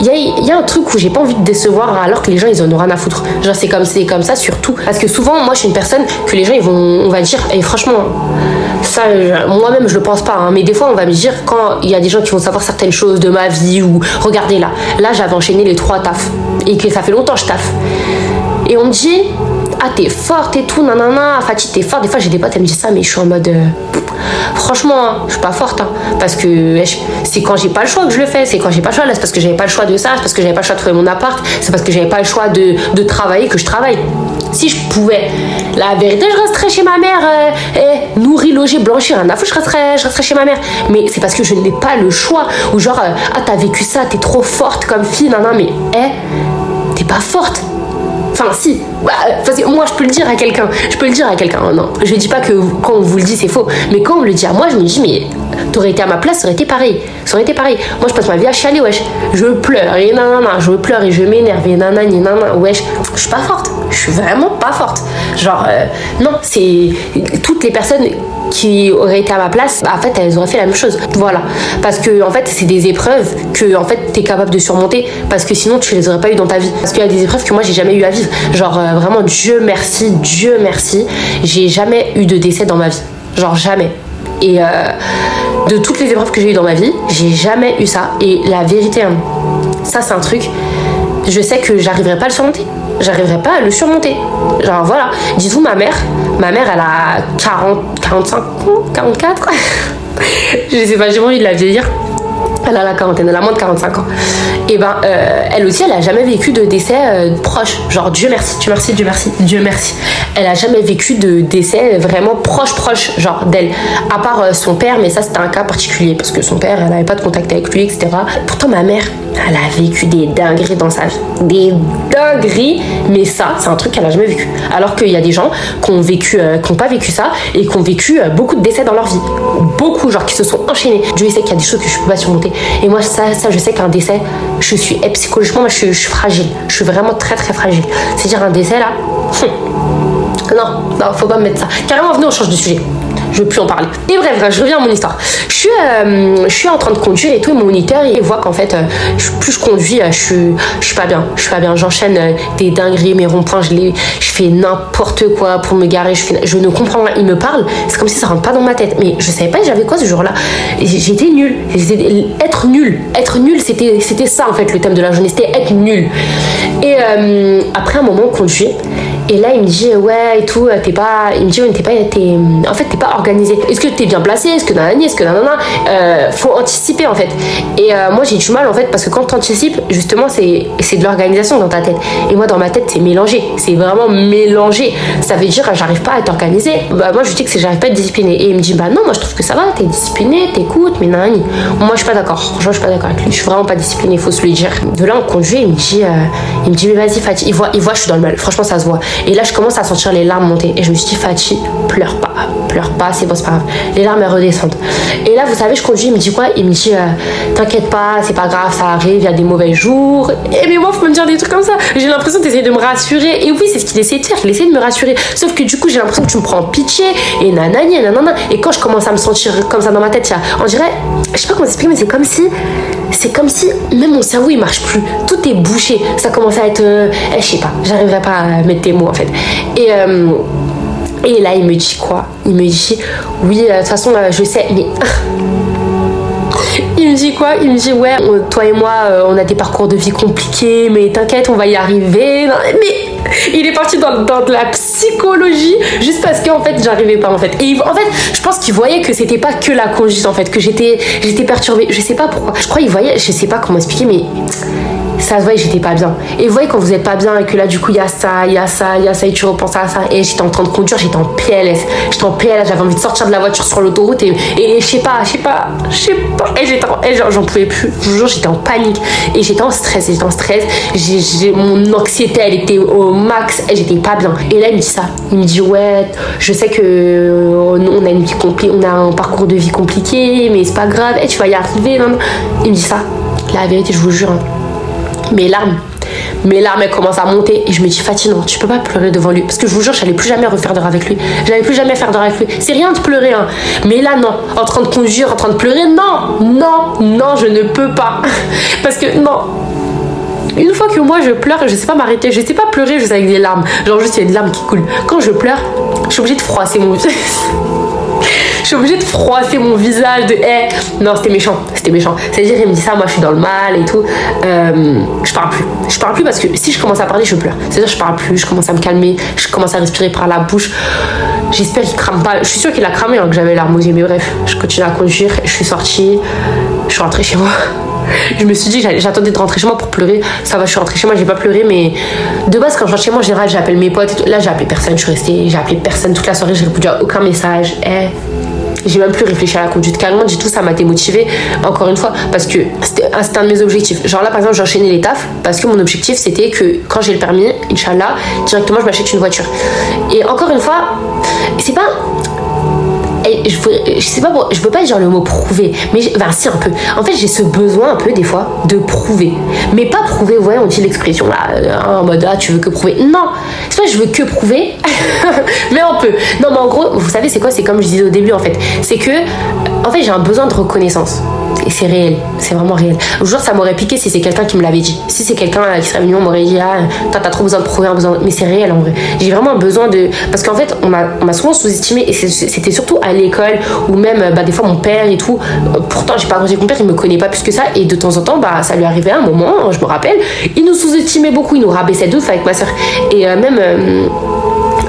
Il y a, il y a un truc où j'ai pas envie de décevoir alors que les gens, ils en ont rien à foutre. Genre, c'est comme, c'est comme ça surtout. Parce que souvent, moi, je suis une personne que les gens, ils vont, on va dire, et franchement, ça, moi-même, je le pense pas, hein, mais des fois, on va me dire, quand il y a des gens qui vont savoir certaines choses de ma vie, ou regardez là, là, j'avais enchaîné les trois tafs, et que ça fait longtemps que je taffe. Et on me dit, ah, t'es forte et tout, nanana, Fatih, t'es forte. Des fois, j'ai des potes, elles me disent ça, mais je suis en mode. Euh, franchement, hein, je suis pas forte, hein, parce que c'est quand j'ai pas le choix que je le fais, c'est quand j'ai pas le choix, là, c'est parce que j'avais pas le choix de ça, c'est parce que j'avais pas le choix de trouver mon appart, c'est parce que j'avais pas le choix de, de, travailler que je travaille. Si je pouvais, la vérité, je resterais chez ma mère, euh, eh, nourrir, loger, blanchir, un je resterais, je resterais chez ma mère. Mais c'est parce que je n'ai pas le choix, ou genre, euh, ah, t'as vécu ça, t'es trop forte comme fille, non, non, mais, eh, t'es pas forte Enfin, si. Bah, moi, je peux le dire à quelqu'un. Je peux le dire à quelqu'un. Non, je dis pas que quand on vous le dit, c'est faux. Mais quand on me le dit à moi, je me dis, mais t'aurais été à ma place, ça aurait été pareil. Ça aurait été pareil. Moi, je passe ma vie à chialer, wesh. Je pleure, et nanana. Je pleure et je m'énerve, et nanana, et nanana. Wesh, je suis pas forte. Je suis vraiment pas forte. Genre, euh, non, c'est. Toutes les personnes qui auraient été à ma place, bah, en fait, elles auraient fait la même chose. Voilà. Parce que, en fait, c'est des épreuves que, en fait, t'es capable de surmonter. Parce que sinon, tu les aurais pas eu dans ta vie. Parce qu'il y a des épreuves que moi, j'ai jamais eu à vivre. Genre, euh, vraiment, Dieu merci, Dieu merci. J'ai jamais eu de décès dans ma vie. Genre, jamais. Et euh, de toutes les épreuves que j'ai eues dans ma vie, j'ai jamais eu ça. Et la vérité, hein, ça, c'est un truc. Je sais que j'arriverai pas à le surmonter j'arriverai pas à le surmonter. Genre voilà, dites-vous ma mère, ma mère elle a 40, 45 ans, 44 Je sais pas, j'ai envie de la vieillir. Elle a la quarantaine, elle a moins de 45 ans. Et ben, euh, elle aussi, elle a jamais vécu de décès euh, proche. Genre, Dieu merci, Dieu merci, Dieu merci, Dieu merci. Elle a jamais vécu de décès vraiment proche, proche, genre d'elle. À part euh, son père, mais ça c'était un cas particulier parce que son père, elle avait pas de contact avec lui, etc. Pourtant, ma mère, elle a vécu des dingueries dans sa vie. Des dingueries, mais ça, c'est un truc qu'elle a jamais vécu. Alors qu'il y a des gens qui ont vécu, qui n'ont pas vécu ça et qui ont vécu beaucoup de décès dans leur vie. Beaucoup, genre, qui se sont enchaînés. Dieu sait qu'il y a des choses que je peux pas surmonter. Et moi, ça, je sais qu'un décès, je suis, et psychologiquement, je, suis, fragile. Je suis vraiment très, très fragile. C'est-à-dire, un décès, là, non, non, faut pas me mettre ça. Carrément, venez, on change de sujet je veux plus en parler. Et bref, je reviens à mon histoire. Je suis, euh, je suis en train de conduire et tout, et mon moniteur, il voit qu'en fait, euh, plus je conduis, euh, je, suis, je suis pas bien. Je suis pas bien. J'enchaîne des dingueries, mes ronds-points, je, je fais n'importe quoi pour me garer. Je, fais, je ne comprends rien. Il me parle, c'est comme si ça rentre pas dans ma tête. Mais je savais pas j'avais quoi ce jour-là. J'étais nulle. Être nul. Être nul, c'était ça en fait le thème de la journée. C'était être nul. Et après un moment, on conduit. Et là, il me dit, ouais, et tout, t'es pas. Il me dit, t'es pas. en fait, t'es pas organisé. Est-ce que t'es bien placé? Est-ce que nanani? Est-ce que nanana? Euh, Faut anticiper, en fait. Et euh, moi, j'ai du mal, en fait, parce que quand t'anticipes, justement, c'est de l'organisation dans ta tête. Et moi, dans ma tête, c'est mélangé. C'est vraiment mélangé. Ça veut dire, j'arrive pas à être organisé. Bah, moi, je dis que c'est j'arrive pas à être discipliné. Et il me dit, bah non, moi, je trouve que ça va, t'es discipliné, t'écoutes, mais nanani. Moi, je suis pas d'accord. Franchement, je suis pas d'accord avec lui. Je suis vraiment pas discipliné, faut se le dire. De là, on conduit, il me dit, euh, il me dit, mais vas-y. Il voit, il voit, je suis dans le mal. Franchement, ça se voit. Et là, je commence à sentir les larmes monter. Et je me suis dit, Fatih, pleure pas, pleure pas, c'est bon, c'est pas grave. Les larmes, elles redescendent. Et là, vous savez, je conduis, il me dit quoi? Il me dit, euh, t'inquiète pas, c'est pas grave, ça arrive, il y a des mauvais jours. Et mais moi, faut me dire des trucs comme ça. J'ai l'impression d'essayer de me rassurer. Et oui, c'est ce qu'il essaie de faire, il essaie de me rassurer. Sauf que du coup, j'ai l'impression que tu me prends pitié, et nanani, nanana. Et quand je commence à me sentir comme ça dans ma tête, on dirait, je sais pas comment expliquer, mais c'est comme si c'est comme si même mon cerveau il marche plus. Tout est bouché. Ça commence à être. Euh, eh, je sais pas, j'arriverai pas à mettre des mots en fait. Et. Euh, et là, il me dit quoi? Il me dit, oui, euh, de toute façon, je sais, mais il me dit quoi? Il me dit ouais, toi et moi, on a des parcours de vie compliqués, mais t'inquiète, on va y arriver. mais il est parti dans, de la psychologie juste parce qu'en fait j'arrivais pas en fait. Et en fait, je pense qu'il voyait que c'était pas que la conduite en fait, que j'étais j'étais perturbée. Je sais pas pourquoi. Je crois qu'il voyait, je sais pas comment expliquer, mais ça se voit j'étais pas bien. Et vous voyez quand vous êtes pas bien et que là du coup il y a ça, il y a ça, il y a ça et tu repenses à ça et j'étais en train de conduire, j'étais en PLS. J'étais en PLS, j'avais envie de sortir de la voiture sur l'autoroute et, je sais pas, je sais pas, je sais pas. Et j'en pouvais plus. Je vous jure, j'étais en panique et j'étais en stress, j'étais en stress. Mon anxiété elle était au max et j'étais pas bien. Et là il me dit ça. Il me dit ouais, je sais que euh, on a une vie compliquée, on a un parcours de vie compliqué, mais c'est pas grave, et tu vas y arriver. Il me dit ça. La vérité, je vous jure. Hein mes larmes. Mes larmes, elles commencent à monter et je me dis, Fatih, non, tu peux pas pleurer devant lui. Parce que je vous jure, j'allais plus jamais refaire d'heure avec lui. J'allais plus jamais faire d'heure avec lui. C'est rien de pleurer, hein. Mais là, non. En train de conduire, en train de pleurer, non, non, non, je ne peux pas. Parce que, non. Une fois que moi je pleure, je sais pas m'arrêter, je sais pas pleurer juste avec des larmes. Genre juste il y a des larmes qui coulent. Quand je pleure, je suis obligée de froisser mon je suis obligée de froisser mon visage de hey. non c'était méchant c'était méchant. C'est à dire il me dit ça moi je suis dans le mal et tout. Euh, je parle plus. Je parle plus parce que si je commence à parler je pleure. C'est à dire je parle plus je commence à me calmer je commence à respirer par la bouche. J'espère qu'il crame pas. Je suis sûre qu'il a cramé hein, que j'avais l'arme mais bref je continue à conduire je suis sortie je suis rentrée chez moi. Je me suis dit j'attendais de rentrer chez moi pour pleurer. Ça va je suis rentrée chez moi j'ai pas pleuré mais de base quand je rentre chez moi en général j'appelle mes potes là j'ai appelé personne je suis restée j'ai appelé personne toute la soirée j'ai répondu à aucun message. Eh, j'ai même plus réfléchi à la conduite. Carrément, du tout, ça m'a démotivée, encore une fois, parce que c'était un de mes objectifs. Genre là, par exemple, j'enchaînais les tafs parce que mon objectif, c'était que quand j'ai le permis, Inch'Allah, directement, je m'achète une voiture. Et encore une fois, c'est pas je, je sais pas, je veux pas dire le mot prouver, mais enfin, si un peu. En fait, j'ai ce besoin un peu des fois de prouver, mais pas prouver. Ouais, on dit l'expression là, euh, en mode ah tu veux que prouver. Non, c'est pas je veux que prouver, mais un peu. Non, mais en gros, vous savez c'est quoi? C'est comme je disais au début en fait, c'est que en fait j'ai un besoin de reconnaissance c'est réel, c'est vraiment réel. Aujourd'hui, ça m'aurait piqué si c'est quelqu'un qui me l'avait dit. Si c'est quelqu'un qui serait venu, on m'aurait dit, ah, t'as trop besoin de prouver, un besoin. Mais c'est réel en vrai. J'ai vraiment besoin de. Parce qu'en fait, on m'a souvent sous-estimé, et c'était surtout à l'école, ou même, bah, des fois, mon père et tout. Pourtant, j'ai pas grandi mon père, il me connaît pas plus que ça, et de temps en temps, bah, ça lui arrivait à un moment, je me rappelle, il nous sous-estimait beaucoup, il nous rabaissait de avec ma soeur. Et euh, même. Euh,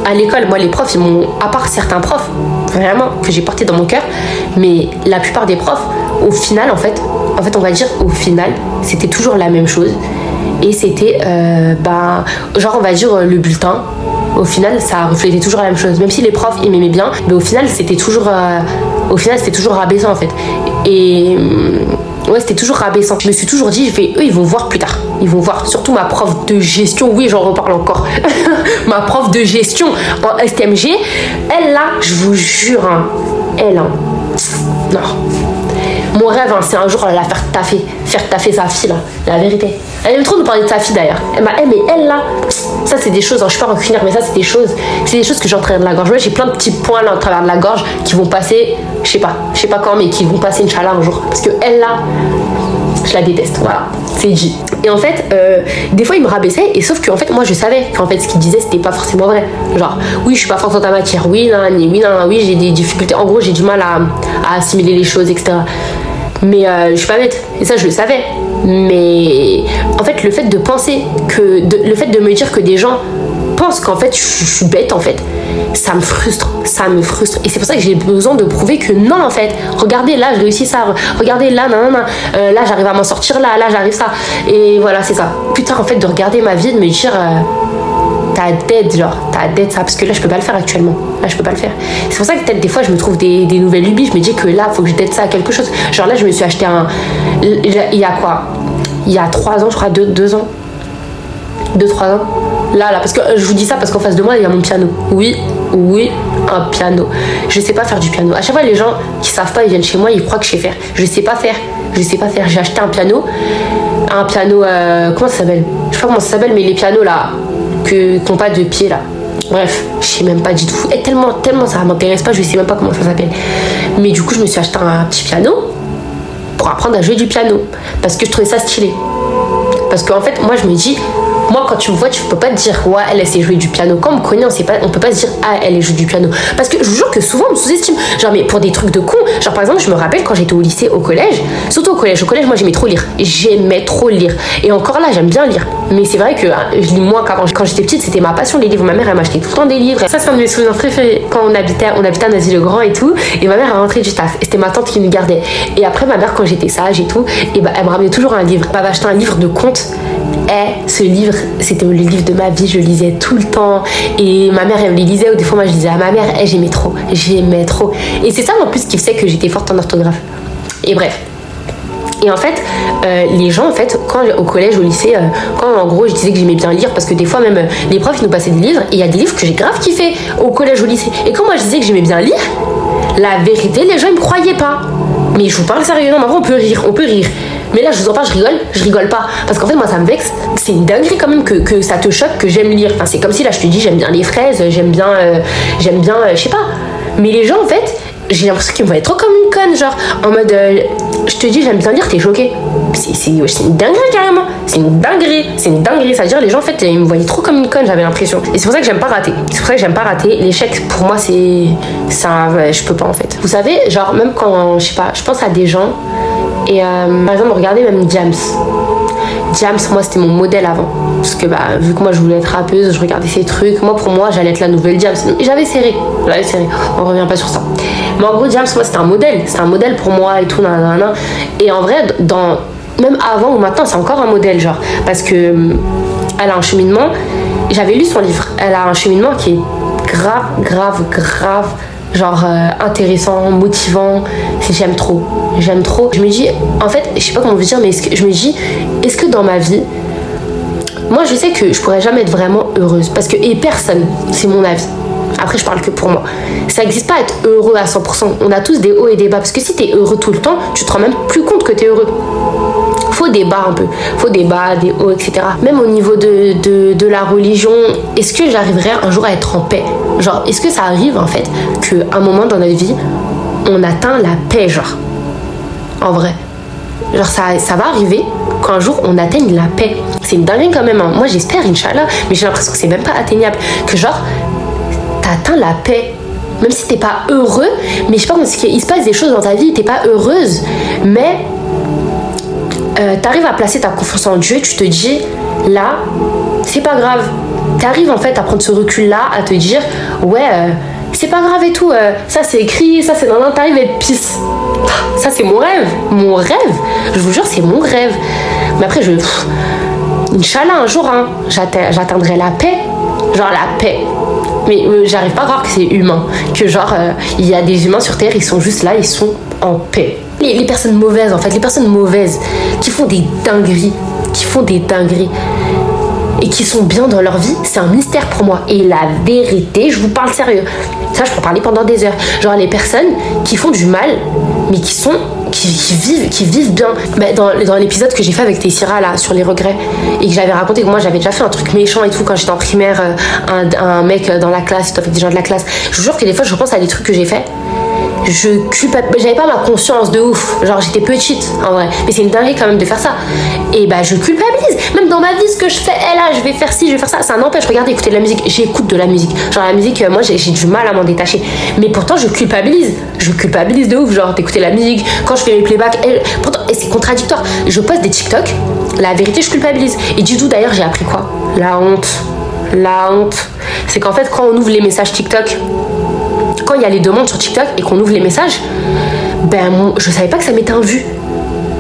à l'école, moi, les profs, à part certains profs, vraiment, que j'ai porté dans mon cœur, mais la plupart des profs, au final, en fait, en fait, on va dire au final, c'était toujours la même chose. Et c'était, euh, ben, genre, on va dire le bulletin. Au final, ça reflétait toujours la même chose. Même si les profs, ils m'aimaient bien, mais au final, c'était toujours, euh, au final, c'était toujours rabaissant, en fait. Et euh, ouais, c'était toujours rabaissant. Je me suis toujours dit, je vais, eux, ils vont voir plus tard. Ils vont voir. Surtout ma prof de gestion. Oui, j'en reparle encore. ma prof de gestion en STMG. Elle, là, je vous jure, hein, elle, hein, non mon rêve, hein, c'est un jour la faire taffer, faire taffer sa fille, là, la vérité. Elle aime trop nous parler de sa fille d'ailleurs. Elle m'a, mais elle là, ça c'est des choses, hein, je suis pas recueillir, mais ça c'est des choses, c'est des choses que j'entraîne de la gorge. j'ai plein de petits points là au travers de la gorge qui vont passer, je sais pas, je sais pas quand, mais qui vont passer Inch'Allah un jour. Parce que elle là, je la déteste, voilà, c'est dit. Et en fait, euh, des fois il me rabaissait, et sauf que en fait, moi je savais qu'en fait ce qu'il disait c'était pas forcément vrai. Genre, oui, je suis pas forte en ta matière, oui, non, oui, non, oui, j'ai des difficultés. En gros, j'ai du mal à assimiler les choses, etc. Mais euh, je suis pas bête. Et ça, je le savais. Mais en fait, le fait de penser que. le fait de me dire que des gens pensent qu'en fait, je, suis bête, en fait, ça me frustre. Ça me frustre. Et c'est pour ça que j'ai besoin de prouver que non, en fait. Regardez, là, je réussis ça. Regardez, là, non, non, euh, là, j'arrive à m'en sortir, là, là, j'arrive ça. Et voilà, c'est ça. Putain, en fait, de regarder ma vie, de me dire. Euh, t'as d'aide, genre, t'as d'aide ça, parce que là, je peux pas le faire actuellement. Là, je peux pas le faire. C'est pour ça que peut-être des fois, je me trouve des, nouvelles lubies, je me dis que là, faut que je d'aide ça à quelque chose. Genre là, je me suis acheté un. Il y a quoi? Il y a trois ans, je crois, deux, deux ans. Deux, trois ans. Là, là, parce que je vous dis ça parce qu'en face de moi, il y a mon piano. Oui, oui, un piano. Je sais pas faire du piano. À chaque fois, les gens qui savent pas, ils viennent chez moi, ils croient que je sais faire. Je sais pas faire. Je sais pas faire. J'ai acheté un piano. Un piano, euh, comment ça s'appelle? Je sais pas comment ça s'appelle, mais les pianos là, que n'ont pas de pied là. Bref, je sais même pas du tout. Et tellement, tellement ça m'intéresse pas, je sais même pas comment ça s'appelle. Mais du coup, je me suis acheté un petit piano pour apprendre à jouer du piano parce que je trouvais ça stylé. Parce qu'en fait, moi, je me dis, moi, quand tu me vois, tu peux pas te dire, ouais, elle, sait jouer du piano. Quand on me connaît, on, sait pas, on peut pas se dire, ah, elle, joue du piano. Parce que je vous jure que souvent, on me sous-estime. Genre, mais pour des trucs de con. Genre, par exemple, je me rappelle quand j'étais au lycée, au collège, surtout au collège. Au collège, moi, j'aimais trop lire. J'aimais trop lire. Et encore là, j'aime bien lire. Mais c'est vrai que hein, je lis moins. Quand j'étais petite, c'était ma passion, les livres. Ma mère, elle m'achetait tout le temps des livres. Ça, c'est un de mes souvenirs préférés. Quand on habitait, on habitait à Nazi-le-Grand et tout. Et ma mère a rentré du taf. C'était ma tante qui nous gardait. Et après, ma mère, quand j'étais sage et tout, et bah, elle me ramenait toujours un livre. Elle m'avait acheté un livre de contes. Et ce livre, c'était le livre de ma vie, je lisais tout le temps. Et ma mère, elle les lisait, ou des fois, moi, je disais à ma mère, hey, j'aimais trop, j'aimais trop. Et c'est ça, en plus, qui faisait que j'étais forte en orthographe. Et bref. Et en fait, euh, les gens, en fait, quand au collège, au lycée, euh, quand en gros je disais que j'aimais bien lire, parce que des fois même euh, les profs nous passaient des livres, et il y a des livres que j'ai grave kiffé au collège, au lycée. Et quand moi je disais que j'aimais bien lire, la vérité, les gens ils me croyaient pas. Mais je vous parle mais on peut rire, on peut rire. Mais là, je vous en parle, je rigole, je rigole pas. Parce qu'en fait, moi, ça me vexe. C'est une dinguerie quand même que, que ça te choque que j'aime lire. Enfin, c'est comme si là, je te dis, j'aime bien les fraises, j'aime bien, j'aime bien, je sais pas. Mais les gens, en fait, j'ai l'impression qu'ils me voient trop comme une conne, genre, en mode, je te dis, j'aime bien lire, t'es choqué. C'est une dinguerie carrément. C'est une dinguerie. C'est une dinguerie. C'est-à-dire, les gens, en fait, ils me voyaient trop comme une conne, j'avais l'impression. Et c'est pour ça que j'aime pas rater. C'est pour ça que j'aime pas rater. L'échec, pour moi, c'est. Ça, je peux pas, en fait. Vous savez, genre, même quand, je sais pas, je pense à des gens et euh, par exemple, regardez même James. James, moi, c'était mon modèle avant. Parce que, bah, vu que moi, je voulais être rappeuse, je regardais ces trucs. Moi, pour moi, j'allais être la nouvelle James. J'avais serré. J'avais serré. On revient pas sur ça. Mais en gros, James, moi, c'était un modèle. C'est un modèle pour moi et tout. Et en vrai, dans, même avant ou maintenant, c'est encore un modèle, genre. Parce que euh, elle a un cheminement. J'avais lu son livre. Elle a un cheminement qui est grave, grave, grave genre euh, intéressant, motivant. J'aime trop, j'aime trop. Je me dis, en fait, je sais pas comment vous dire, mais je me dis, est-ce que dans ma vie, moi je sais que je pourrais jamais être vraiment heureuse parce que et personne, c'est mon avis. après je parle que pour moi. Ça n'existe pas être heureux à 100%. On a tous des hauts et des bas. Parce que si tu es heureux tout le temps, tu te rends même plus compte que tu es heureux. Faut des bas un peu. Faut des bas, des hauts, etc. Même au niveau de, de, la religion, est-ce que j'arriverai un jour à être en paix? Genre, est-ce que ça arrive en fait qu'à un moment dans notre vie, on atteint la paix, genre? En vrai. Genre, ça, ça va arriver qu'un jour on atteigne la paix. C'est une dinguerie quand même. Hein. Moi j'espère, Inch'Allah, mais j'ai l'impression que c'est même pas atteignable. Que genre, t'as atteint la paix. Même si t'es pas heureux, mais je sais pas, il se passe des choses dans ta vie, t'es pas heureuse, mais euh, t'arrives à placer ta confiance en Dieu, tu te dis, là, c'est pas grave. T'arrives en fait à prendre ce recul-là, à te dire, ouais, euh, c'est pas grave et tout, euh, ça c'est écrit, ça c'est non, non, t'arrives à être pisse. Ça c'est mon rêve, mon rêve, je vous jure, c'est mon rêve. Mais après, je. Inch'Allah, un jour, hein, j'atteindrai la paix. Genre la paix. Mais euh, j'arrive pas à croire que c'est humain. Que genre, il y a des humains sur Terre, ils sont juste là, ils sont en paix. Les, personnes mauvaises, en fait, les personnes mauvaises qui font des dingueries, qui font des dingueries et qui sont bien dans leur vie, c'est un mystère pour moi. Et la vérité, je vous parle sérieux. Ça, je peux parler pendant des heures. Genre les personnes qui font du mal, mais qui sont qui, vivent qui vivent bien. Bah, dans, dans l'épisode que j'ai fait avec Tessira là sur les regrets et que j'avais raconté que moi j'avais déjà fait un truc méchant et tout quand j'étais en primaire, euh, un, mec dans la classe, avec des gens de la classe. Je vous jure que des fois je pense à des trucs que j'ai fait je culpabilise. J'avais pas ma conscience de ouf. Genre, j'étais petite, en vrai. Mais c'est une dinguerie quand même de faire ça. Et bah, je culpabilise. Même dans ma vie, ce que je fais, eh là, je vais faire ci, je vais faire ça. Ça n'empêche. Regardez, écouter de la musique. J'écoute de la musique. Genre, la musique, euh, moi, j'ai du mal à m'en détacher. Mais pourtant, je culpabilise. Je culpabilise de ouf. Genre, d'écouter la musique. Quand je fais mes playbacks, pourtant, et c'est contradictoire. Je poste des TikTok. La vérité, je culpabilise. Et du tout, d'ailleurs, j'ai appris quoi? La honte. La honte. C'est qu'en fait, quand on ouvre les messages TikTok, quand il y a les demandes sur TikTok et qu'on ouvre les messages, ben je savais pas que ça mettait un vu.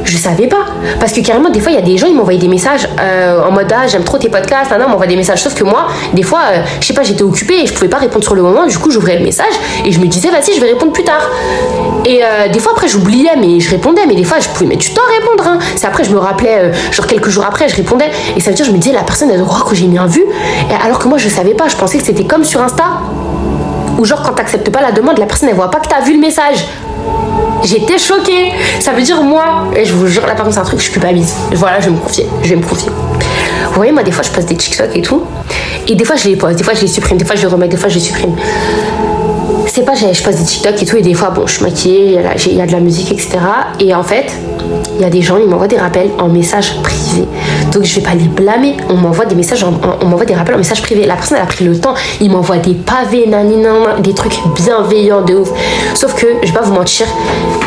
Je savais pas. Parce que carrément, des fois, il y a des gens, ils m'envoyaient des messages euh, en mode Ah, j'aime trop tes podcasts. Ah non, m'envoie des messages. Sauf que moi, des fois, euh, je sais pas, j'étais occupée et je pouvais pas répondre sur le moment. Du coup, j'ouvrais le message et je me disais Vas-y, je vais répondre plus tard. Et euh, des fois, après, j'oubliais, mais je répondais. Mais des fois, je pouvais mettre du temps à répondre. Hein. C'est après, je me rappelais, genre quelques jours après, je répondais. Et ça veut dire, je me disais La personne, elle doit croire que j'ai mis un vu. Alors que moi, je savais pas. Je pensais que c'était comme sur Insta. Ou genre quand t'acceptes pas la demande, la personne elle voit pas que t'as vu le message. J'étais choquée. Ça veut dire moi, et je vous jure, la personne c'est un truc, je culpabilise. Voilà, je vais me confier. Je vais me confier. Vous voyez, moi des fois je poste des TikTok et tout. Et des fois je les poste, des fois je les supprime, des fois je les remets, des fois je les supprime. C'est pas, je poste des TikTok et tout, et des fois, bon, je suis maquillée, il y a de la musique, etc. Et en fait, il y a des gens, ils m'envoient des rappels en message privé. Donc je vais pas les blâmer. On m'envoie des messages, on m'envoie des rappels en message privé. La personne elle a pris le temps, il m'envoie des pavés, nanina, des trucs bienveillants de ouf. Sauf que je vais pas vous mentir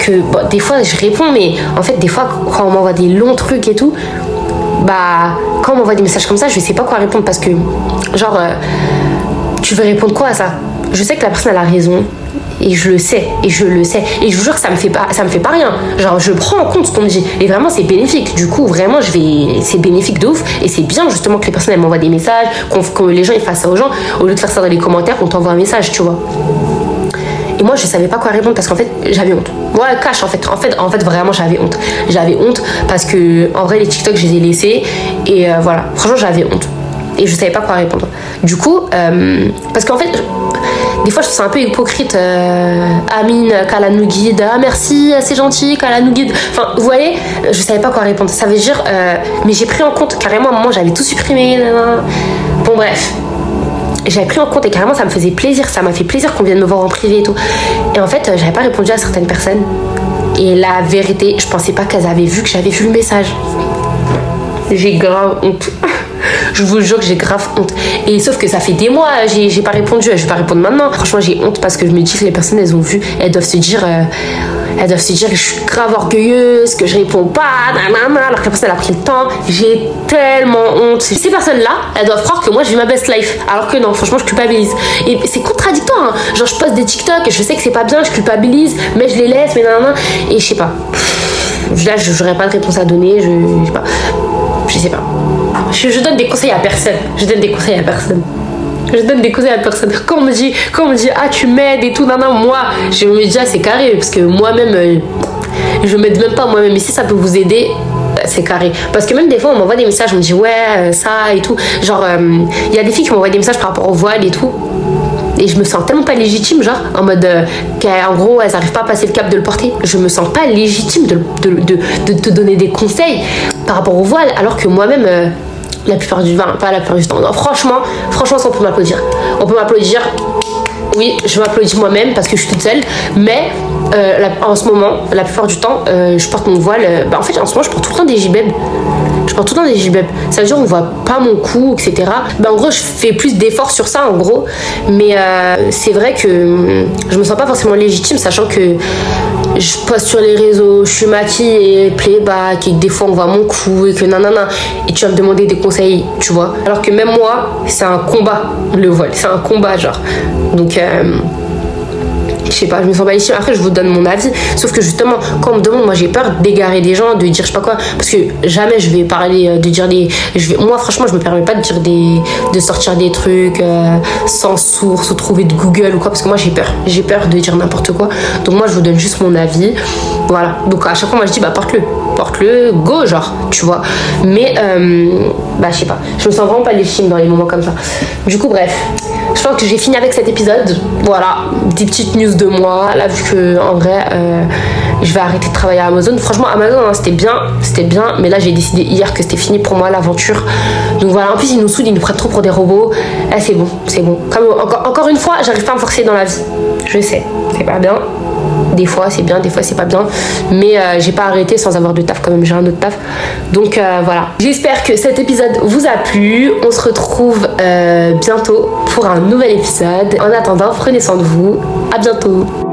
que des fois je réponds, mais en fait des fois quand on m'envoie des longs trucs et tout, bah quand on m'envoie des messages comme ça, je sais pas quoi répondre parce que genre euh, tu veux répondre quoi à ça? Je sais que la personne elle a raison, et je le sais et je le sais. Et je vous jure que ça me fait pas ça me fait pas rien. Genre je prends en compte ce qu'on me dit. Et vraiment c'est bénéfique. Du coup vraiment je vais c'est bénéfique de ouf. Et c'est bien justement que les personnes m'envoient des messages que les gens ils fassent ça aux gens. Au lieu de faire ça dans les commentaires qu'on t'envoie un message tu vois. Et moi je savais pas quoi répondre parce qu'en fait j'avais honte. Ouais cache en fait. En fait en fait vraiment j'avais honte. J'avais honte parce que en vrai les TikTok je les ai laissés. Et euh, voilà. Franchement j'avais honte. Et je savais pas quoi répondre. Du coup euh, parce qu'en fait des fois je suis un peu hypocrite. Euh, Amine, guide. Ah merci, c'est gentil, guide. Enfin, vous voyez, je savais pas quoi répondre. Ça veut dire, euh, mais j'ai pris en compte carrément à un moment j'avais tout supprimé. Bon bref, j'avais pris en compte et carrément ça me faisait plaisir, ça m'a fait plaisir qu'on vienne me voir en privé et tout. Et en fait, j'avais pas répondu à certaines personnes. Et la vérité, je pensais pas qu'elles avaient vu que j'avais vu le message. J'ai grave honte. Je vous jure que j'ai grave honte. Et sauf que ça fait des mois, j'ai pas répondu, je vais pas répondre maintenant. Franchement, j'ai honte parce que je me dis que les personnes, elles ont vu, elles doivent se dire. Euh, elles doivent se dire que je suis grave orgueilleuse, que je réponds pas, nanana, alors que la personne a pris le temps. J'ai tellement honte. Ces personnes-là, elles doivent croire que moi je vis ma best life. Alors que non, franchement, je culpabilise. Et c'est contradictoire. Hein. Genre, je poste des TikTok, je sais que c'est pas bien, je culpabilise, mais je les laisse, mais nanana. Et je sais pas. Là, j'aurais pas de réponse à donner, je, je sais pas. Je sais pas. Je, donne des conseils à personne. Je donne des conseils à personne. Je donne des conseils à personne. Quand on me dit, quand on me dit ah tu m'aides et tout, non, non, moi, je me dis ah c'est carré parce que moi-même, euh, je m'aide même pas moi-même. Mais si ça peut vous aider, euh, c'est carré. Parce que même des fois, on m'envoie des messages, on me dit ouais, euh, ça et tout. Genre, il y a des filles qui m'envoient des messages par rapport au voile et tout. et je me sens tellement pas légitime, genre, en mode, qu'en gros, elles arrivent pas à passer le cap de le porter. Je me sens pas légitime de, te donner des conseils par rapport au voile, alors que moi-même, la plupart du temps, pas la plupart du temps, franchement, franchement, ça, on peut m'applaudir. On peut m'applaudir. Oui, je m'applaudis moi-même parce que je suis toute seule, mais euh, en ce moment, la plupart du temps, euh, je porte mon voile. euh, bah, en fait, en ce moment, je porte tout le temps des gibebs. Je porte tout le temps des gibebs. Ça veut dire on voit pas mon cou, etc. Bah, en gros, je fais plus d'efforts sur ça, en gros. Mais c'est vrai que hum, je me sens pas forcément légitime, sachant que je poste sur les réseaux, je suis maquillée, playback, et que des fois on voit mon cou, et que nanana. Et tu vas me demander des conseils, tu vois. Alors que même moi, c'est un combat, le voile. C'est un combat, genre. Donc. euh, je sais pas, je me sens pas légitime. Après, je vous donne mon avis. Sauf que justement, quand on me demande, moi j'ai peur d'égarer des gens, de dire je sais pas quoi. Parce que jamais je vais parler, euh, de dire des. Moi, franchement, je me permets pas de dire des. de sortir des trucs euh, sans source ou trouver de Google ou quoi. Parce que moi j'ai peur. J'ai peur de dire n'importe quoi. Donc moi, je vous donne juste mon avis. Voilà. Donc à chaque fois, moi je dis bah porte-le. Porte-le, go, genre, tu vois. Mais, euh, bah je sais pas. Je me sens vraiment pas légitime dans les moments comme ça. Du coup, bref. Je pense que j'ai fini avec cet épisode. Voilà, des petites news de moi. Là, vu que en vrai, euh, je vais arrêter de travailler à Amazon. Franchement, Amazon, hein, c'était bien, c'était bien. Mais là, j'ai décidé hier que c'était fini pour moi l'aventure. Donc voilà, en plus, ils nous saoulent, ils nous prennent trop pour des robots. Ah, c'est bon, c'est bon. Comme, encore, encore une fois, j'arrive pas à me forcer dans la vie. Je sais, c'est pas bien. Des fois c'est bien, des fois c'est pas bien. Mais euh, j'ai pas arrêté sans avoir de taf quand même, j'ai un autre taf. Donc euh, voilà. J'espère que cet épisode vous a plu. On se retrouve euh, bientôt pour un nouvel épisode. En attendant, prenez soin de vous. À bientôt.